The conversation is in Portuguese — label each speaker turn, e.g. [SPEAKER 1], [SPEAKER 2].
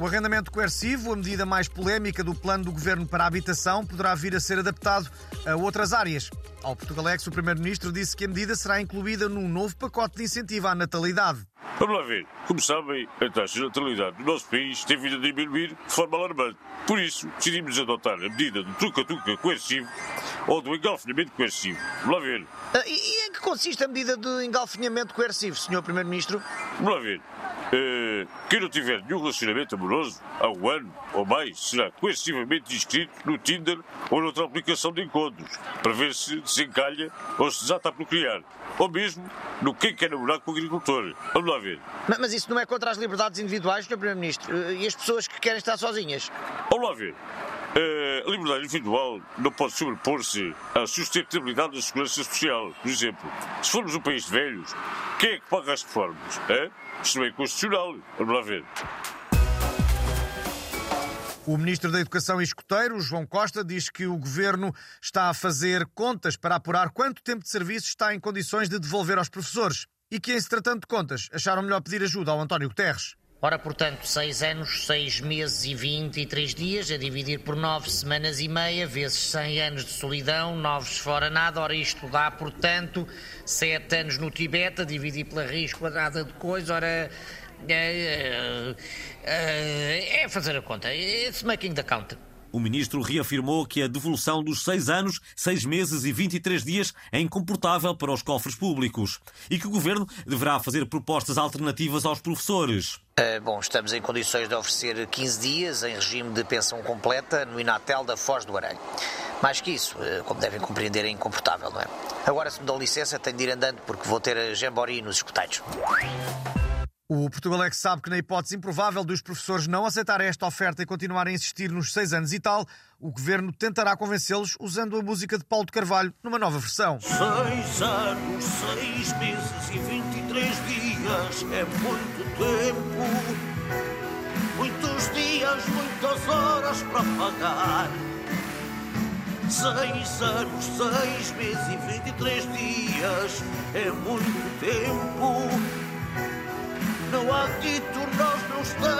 [SPEAKER 1] O arrendamento coercivo, a medida mais polémica do plano do governo para a habitação, poderá vir a ser adaptado a outras áreas. Ao Portugalex, o Primeiro-Ministro disse que a medida será incluída num novo pacote de incentivo à natalidade.
[SPEAKER 2] Vamos lá ver. Como sabem, a taxa de natalidade do nosso país tem vindo a diminuir de forma alarmante. Por isso, decidimos adotar a medida do truca-truca coercivo ou do engalfinhamento coercivo. Vamos lá ver.
[SPEAKER 3] Ah, E, e em que consiste a medida de engalfinhamento coercivo, Sr. Primeiro-Ministro?
[SPEAKER 2] Vamos lá ver. Eh, quem não tiver nenhum relacionamento amoroso há um ano ou mais será coercivamente inscrito no Tinder ou noutra aplicação de encontros para ver se se encalha ou se desata a procriar. Ou mesmo no quem quer namorar com o agricultor. Vamos lá ver.
[SPEAKER 3] Ma- Mas isso não é contra as liberdades individuais, Sr. Primeiro-Ministro? Ah, E as pessoas que querem estar sozinhas?
[SPEAKER 2] Vamos lá ver. Eh, a liberdade individual não pode sobrepor-se à sustentabilidade da segurança social. Por exemplo, se formos um país de velhos, quem é que paga as reformas? É? Isto não é constitucional. Vamos lá ver.
[SPEAKER 1] O Ministro da Educação e Escoteiro, João Costa, diz que o Governo está a fazer contas para apurar quanto tempo de serviço está em condições de devolver aos professores e que, em se tratando de contas, acharam melhor pedir ajuda ao António Guterres.
[SPEAKER 4] Ora, portanto, 6 anos, 6 meses e 23 dias, a dividir por 9 semanas e meia, vezes 100 anos de solidão, novos fora nada. Ora, isto dá, portanto, 7 anos no Tibete, a dividir pela raiz quadrada de coisa. Ora, é, é, é fazer a conta. It's making the count.
[SPEAKER 5] O ministro reafirmou que a devolução dos seis anos, seis meses e 23 dias é incomportável para os cofres públicos e que o governo deverá fazer propostas alternativas aos professores.
[SPEAKER 3] Ah, bom, estamos em condições de oferecer 15 dias em regime de pensão completa no Inatel da Foz do Aranho. Mais que isso, ah, como devem compreender, é incomportável, não é? Agora, se me dão licença, tenho de ir andando porque vou ter a jambori nos escuteiros.
[SPEAKER 1] O Portugalex sabe que, na hipótese improvável dos professores não aceitarem esta oferta e continuarem a insistir nos seis anos e tal, o Governo tentará convencê-los usando a música de Paulo de Carvalho numa nova versão.
[SPEAKER 6] Seis anos, seis meses e 23 dias é muito tempo. Muitos dias, muitas horas para pagar. Seis anos, seis meses e 23 dias é muito tempo. Não